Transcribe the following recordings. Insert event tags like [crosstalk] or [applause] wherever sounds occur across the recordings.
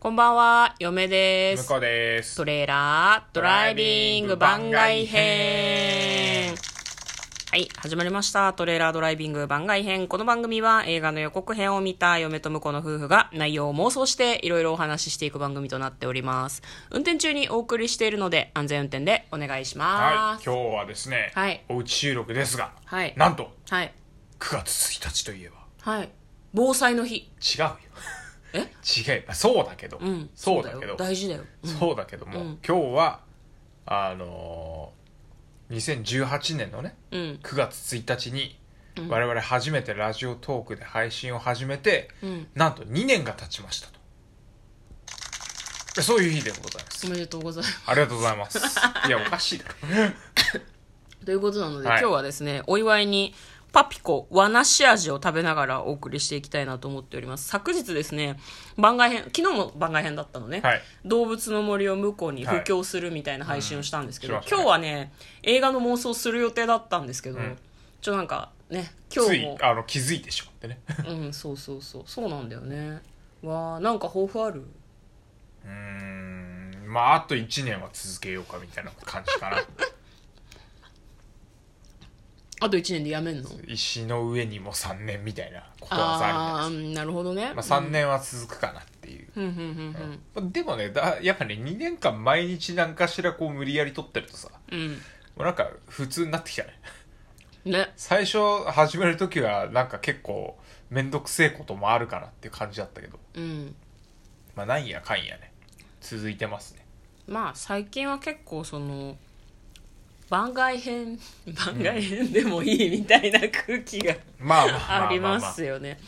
こんばんは、嫁です。向こうですトレーラードライビング番外編。はい、始まりました。トレーラードライビング番外編。この番組は映画の予告編を見た嫁と婿の夫婦が内容を妄想していろいろお話ししていく番組となっております。運転中にお送りしているので安全運転でお願いしはいます。今日はですね、はいおうち収録ですが、はいなんとはい。9月1日といえばはい。防災の日。違うよえ？違う。そうだけど、うん。そうだけど。よ。大事だよ。そうだけども、うん。今日はあのー2018年のねうん。9月1日に我々初めてラジオトークで配信を始めて、うん。なんと2年が経ちましたと。そういう日でございます。おめでとうございます。ありがとうございます。いやおかしいだろ。[laughs] ということなので、はい。今日はですね、お祝いに、パピコ和梨味を食べながらお送りしていきたいなと思っております。昨日ですね、番外編、昨日も番外編だったのね。はい。動物の森を向こうに布教するみたいな配信をしたんですけど、うん。しましたね。今日はね、映画の妄想する予定だったんですけど、んちょ、なんかね、今日も、あの気づいてしまってね。うん、そうそうそう、そうなんだよね。わあなんか抱負ある？うーん。まああと1年は続けようかみたいな感じかな [laughs] あと1年でやめんの？石の上にも3年みたいなことわざあるじゃないああー、なるほどね。ですか、まあ、3年は続くかなっていう、うん、うん、うん、まあでもねだやっぱね2年間毎日何かしらこう無理やり撮ってるとさもうん。うなんか普通になってきたねうん。ね。最初始める時はなんか結構面倒くせえこともあるかなっていう感じだったけどうん。まあなんやかんやね続いてますねまあ最近は結構その番外編番外編でもいいみたいな空気がまあまありますよね。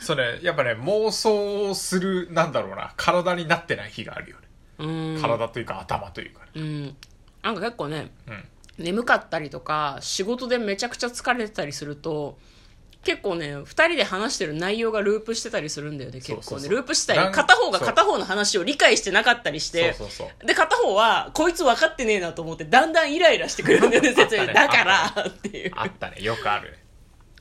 それやっぱね妄想をするなんだろうな。体になってない日があるよね、うん。体というか頭というかね。うん。なんか結構ねうん。眠かったりとか仕事でめちゃくちゃ疲れてたりすると結構ね2人で話してる内容がループしてたりするんだよね結構ねそうそう。そうループしたり片方が片方の話を理解してなかったりしてそうそうそう。で片方はこいつ分かってねえなと思ってだんだんイライラしてくるんだよね説明だからっていう。あったね。よくある。ね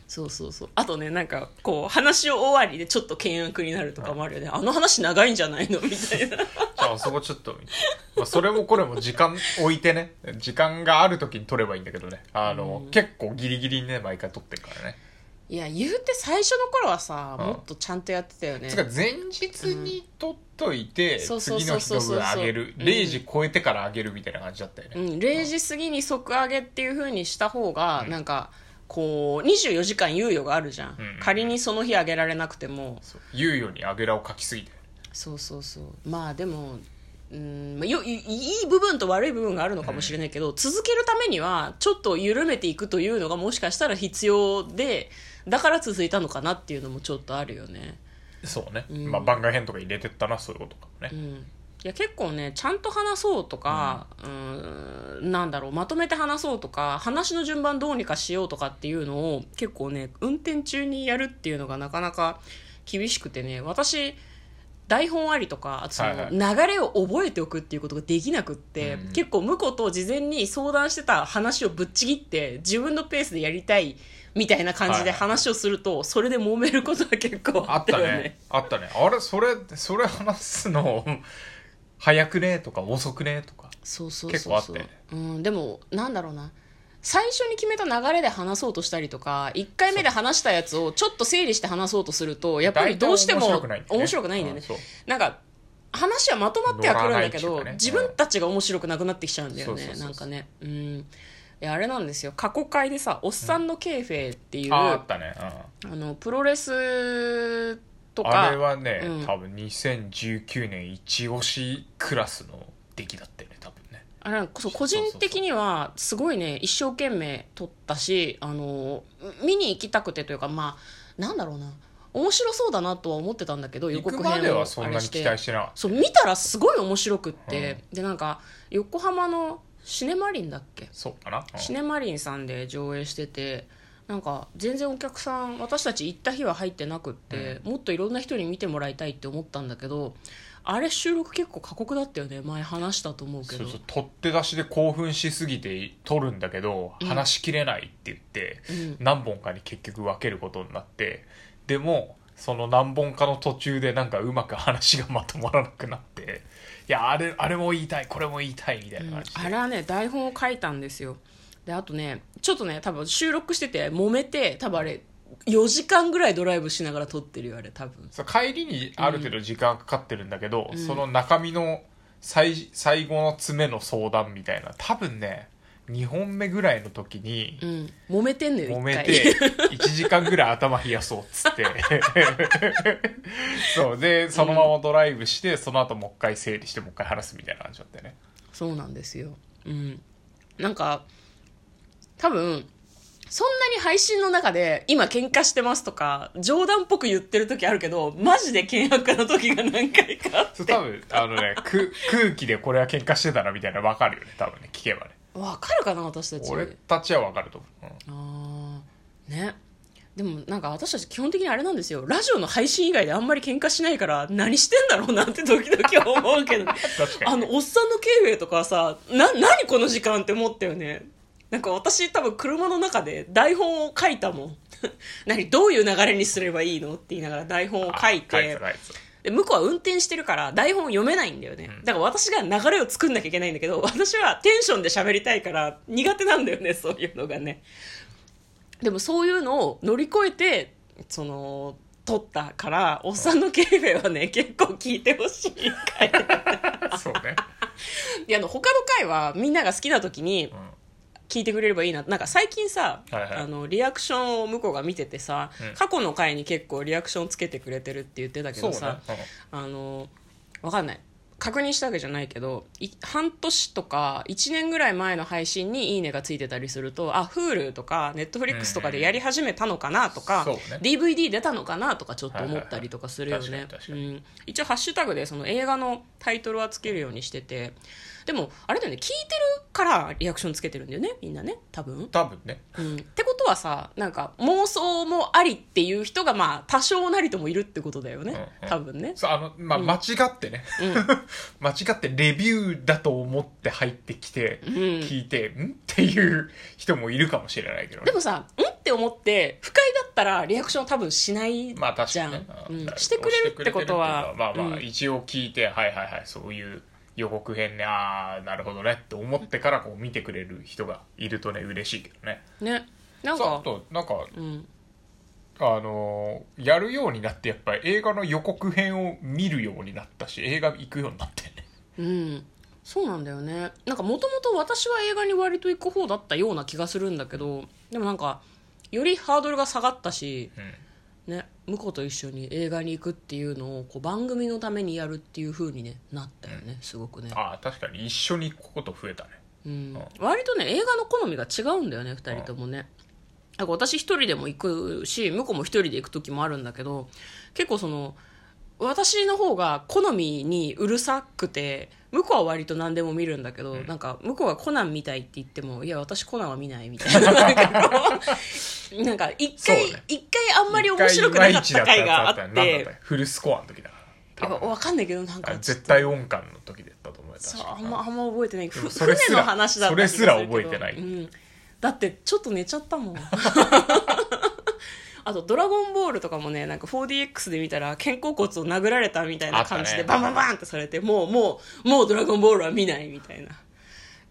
そうそうそう。あとねなんかこう話を終わりでちょっと険悪になるとかもあるよね。あの話長いんじゃないの？みたいな。じゃあそこちょっとまあ、それもこれも時間置いてね。時間がある時に撮ればいいんだけどね。あの、結構ギリギリにね毎回撮ってるからねいや言うて最初の頃はさうん。もっとちゃんとやってたよね。つうか前日に撮っといて、そうそう次の日そうそうそう。の分あげる。うん。0時超えてからあげるみたいな感じだったよね、うん、0時過ぎに即上げっていう風にした方が、うん。なんかこう24時間猶予があるじゃん、うん。うん仮にその日上げられなくても。そう。猶予にあぐらをかきすぎて。そうそうそう。まあでもうんまあよいいい部分と悪い部分があるのかもしれないけど、続けるためにはちょっと緩めていくというのがもしかしたら必要でだから続いたのかなっていうのもちょっとあるよね。そうね、うん。まあ番外編とか入れてったなそういうことかもね、うん。いや結構ねちゃんと話そうとか、うん、なんだろうまとめて話そうとか話の順番どうにかしようとかっていうのを結構ね運転中にやるっていうのがなかなか厳しくてね私台本ありとかあとそのはい流れを覚えておくっていうことができなくって、うん結構婿と事前に相談してた話をぶっちぎって自分のペースでやりたいみたいな感じではいはい。話をすると、それで揉めることが結構ああったよね。ね。あったね。あれそれそれ話すの早くね？とか遅くね？とか。そうそうそうそう。結構あったよねうん、でもなんだろうな最初に決めた流れで話そうとしたりとか1回目で話したやつをちょっと整理して話そうとするとやっぱりどうしても面白くないんだよね。ないんか話はまとまってはくるんだけど、ね。自分たちが面白くなくなってきちゃうんだよね。なんかね。うん。いやあれなんですよ。過去回でさ「おっさんのケーフェ」っていう、ああったね、うん。あのプロレスとかあれはね、うん。多分2019年一押しクラスの出来だったよね多分。ねあれそう個人的にはすごいね一生懸命撮ったしあの見に行きたくてというかまあなんだろうな。面白そうだなとは思ってたんだけど予告編をはそんなに期待してな。そう見たらすごい面白くって、でなんか横浜のシネマリンだっけ？たそうかな、うん。シネマリンさんで上映しててなんか全然お客さん私たち行った日は入ってなくって、もっといろんな人に見てもらいたいって思ったんだけどあれ収録結構過酷だったよね。前話したと思うけど。そうそう取って出しで興奮しすぎて撮るんだけど、話しきれないって言って、うん。何本かに結局分けることになってでもその何本かの途中でなんかうまく話がまとまらなくなっていやあれあれも言いたいこれも言いたいみたいな感じで、あれはね台本を書いたんですよ。であとねちょっとね多分収録してて揉めて多分あれ4時間ぐらいドライブしながら撮ってるよあれ多分。そう帰りにある程度時間かかってるんだけど、その中身の最最後の詰めの相談みたいな多分ね2本目ぐらいの時にうん。揉めてんのよ揉めて [laughs] 1時間ぐらい頭冷やそうっつって。[laughs] そうでそのままドライブして、その後もう一回整理してもう一回話すみたいな感じだったよね。そうなんですよ。うん。なんか多分そんなに配信の中で今喧嘩してますとか冗談っぽく言ってる時あるけどマジで険悪な時が何回かあって。そう多分あのねく空気でこれは喧嘩してたなみたいなの分かるよね多分ね聞けばね。わかるかな私たち。俺たちは分かると思う、うん。ああね。でもなんか私たち基本的にあれなんですよ。ラジオの配信以外であんまり喧嘩しないから何してんだろうなって時々思うけど。[laughs] あのおっさんのケイフェとかはさな何この時間って思ったよねなんか私多分車の中で台本を書いたもん。[laughs] 何どういう流れにすればいいのって言いながら台本を書いて。で向こうは運転してるから台本読めないんだよね、だから私が流れを作んなきゃいけないんだけど [laughs] 私はテンションで喋りたいから苦手なんだよねそういうのがね。でもそういうのを乗り越えてその撮ったからおっさんのケイフェはね [laughs] 結構聞いてほしい回た。そうね、いやあの他の回はみんなが好きな時にうん聞いてくれればいいな。なんか最近さ、はいはい。あのリアクションを向こうが見ててさ、うん。過去の回に結構リアクションつけてくれてるって言ってたけどさ、あのわかんない。確認したわけじゃないけどい半年とか1年ぐらい前の配信に「いいね」がついてたりするとあ Hulu とか Netflix とかでやり始めたのかなとか、そうね。DVD 出たのかなとかちょっと思ったりとかするよはいはいねはい。うん。一応ハッシュタグでその映画のタイトルはつけるようにしててでもあれだよね聞いてるからリアクションつけてるんだよねみんなね多分。多分ね。うん、ってことはさなんか妄想もありっていう人がまあ多少なりともいるってことだよね、うんうん。多分ね。そうあの、まあ、間違ってね、[laughs] 間違ってレビューだと思って入ってきて、聞いて、ん？っていう人もいるかもしれないけどね。で。もさん？って思って不快だったらリアクション多分しないまあ確じゃん、かにね。うん。してくれるってことはまあまあ、うん。一応聞いて、はいはいはい、そういう予告編ね、ああ、なるほどねって思ってからこう見てくれる人がいるとね、嬉しいけどね。ねなんそうあかと、なんか、うんあのーやるようになって、やっぱり映画の予告編を見るようになったし、映画行くようになってね。うんそうなんだよねなんかもともと私は映画に割と行く方だったような気がするんだけどでもなんかよりハードルが下がったし、うん。ね、向こうと一緒に映画に行くっていうのをこう番組のためにやるっていう風に、ね、なったよねすごくね、ああ、確かに一緒に行くこと増えたね。うん、割とね映画の好みが違うんだよね2人ともね。なんか私一人でも行くし向こうも一人で行く時もあるんだけど結構その私の方が好みにうるさくて向こうは割と何でも見るんだけど、なんか向こうがコナン見たいって言ってもいや私コナンは見ないみたいななんか一回、そうね。一回あんまり面白くなかった回があって。フルスコアの時だから。やっぱ分かんないけどなんか。あ絶対音感の時だったと思うよ確かそうあんまあんま覚えてない。ふそれすら船の話だった気がするけど。それすら覚えてない。うん、だってちょっと寝ちゃったもん。[laughs] あと「ドラゴンボール」とかもねなんか 4DX で見たら肩甲骨を殴られたみたいな感じであったね。バンバンバンってされてもうもうもう「ドラゴンボール」は見ないみたいな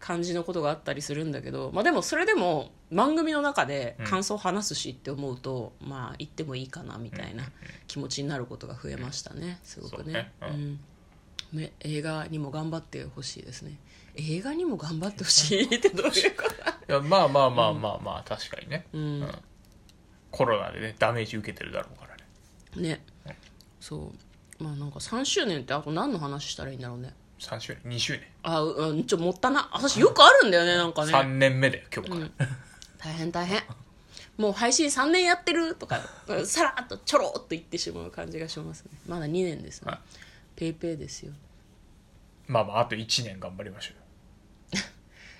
感じのことがあったりするんだけど、まあ、でもそれでも番組の中で感想を話すしって思うと、まあ言ってもいいかなみたいな気持ちになることが増えましたねすごくね。ね。うん。ね、映画にも頑張ってほしいですね。映画にも頑張ってほしいってどういうこと？いやまあまあまあまあまあ確かにね、うん。コロナでねダメージ受けてるだろうからね。ね。そう。まあなんか3周年ってあと何の話したらいいんだろうね3周年。2周年、あううんちょもったな。私よくあるんだよねなんかね。3年目だよ今日から、大変大変。もう配信3年やってるとかうん [laughs] さらっとちょろっと言ってしまう感じがしますね。まだ2年ですね。はい。ペイペイですよ。まあまああと1年頑張りましょう。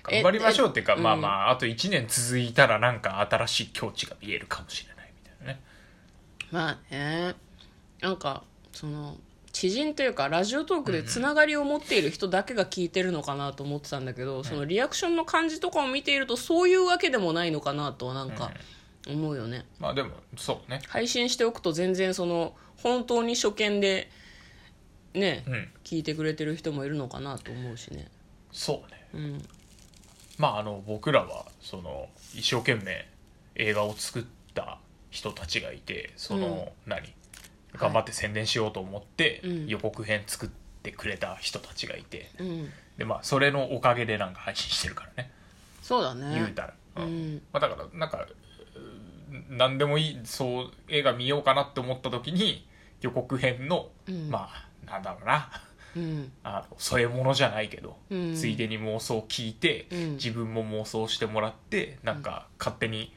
[laughs] 頑張りましょうっていうか、えまあまああと1年続いたらなんか新しい境地が見えるかもしれないみたいなね。まあね。なんかその知人というかラジオトークでつながりを持っている人だけが聞いてるのかなと思ってたんだけど、そのリアクションの感じとかを見ているとそういうわけでもないのかなとはなんか思うよね。まあでもそうね。配信しておくと全然その本当に初見でね、うん。聞いてくれてる人もいるのかなと思うしね。そうね。うん。まああの僕らはその一生懸命映画を作った人たちがいてその、何？頑張って宣伝しようと思ってうん。予告編作ってくれた人たちがいて、うん。でまあそれのおかげでなんか配信してるからね。そうだね。言うたら、ううん。んまあ、だからなんかうん何でもいいそう映画見ようかなって思った時に予告編の、うん。まあなんだろうな。うん。[laughs] あの添え物じゃないけど、うん。ついでに妄想を聞いて、うん。自分も妄想してもらってなんか勝手に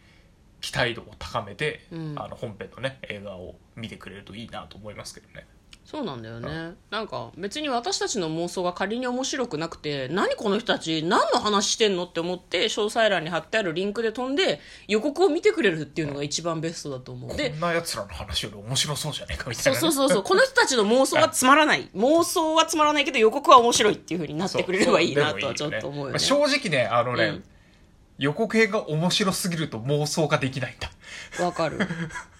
期待度を高めて、うん。あの本編のね映画を見てくれるといいなと思いますけどね。そうなんだよね、なんか別に私たちの妄想が仮に面白くなくて何この人たち何の話してんのって思って詳細欄に貼ってあるリンクで飛んで予告を見てくれるっていうのが一番ベストだと思う。でこんなやつらの話より面白そうじゃねえかみたそいうなね、そうそうそうこの人たちの妄想はつまらない。[laughs] 妄想はつまらないけど予告は面白いっていう風になってくれればいいなとはちょっと思うよね。まあ正直ねあのね、うん予告編が面白すぎると妄想ができないんだ。わかる。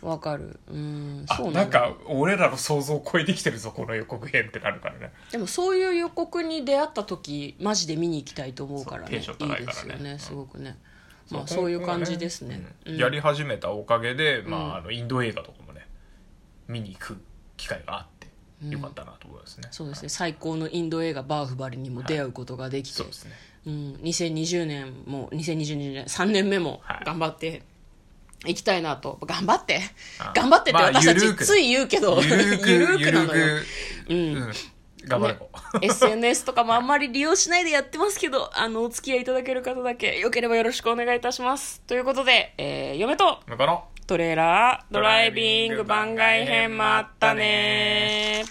わかる。うんあそうなんか俺らの想像を超えてきてるぞこの予告編ってなるからね。でもそういう予告に出会った時マジで見に行きたいと思うからね。テンション高いからね。いですよねすごくね、まあそういう感じですね。うん。うん。やり始めたおかげで、まうん。あ、あのインド映画とかもね見に行く機会があってよかったなと思いますね、そうですね。最高のインド映画「バーフバリ」にも出会うことができて、そうですねうん、2020年も2022年3年目もはい。頑張っていきたいなと。頑張って。あ頑張ってってまあ私たちつい言うけどゆるーくゆるーくなのよ。うん。うん。頑張れこう、SNS とかもあんまり利用しないでやってますけどあのお付き合いいただける方だけよければよろしくお願いいたします。ということで、えー嫁とトレーラードライビング番外編もあったね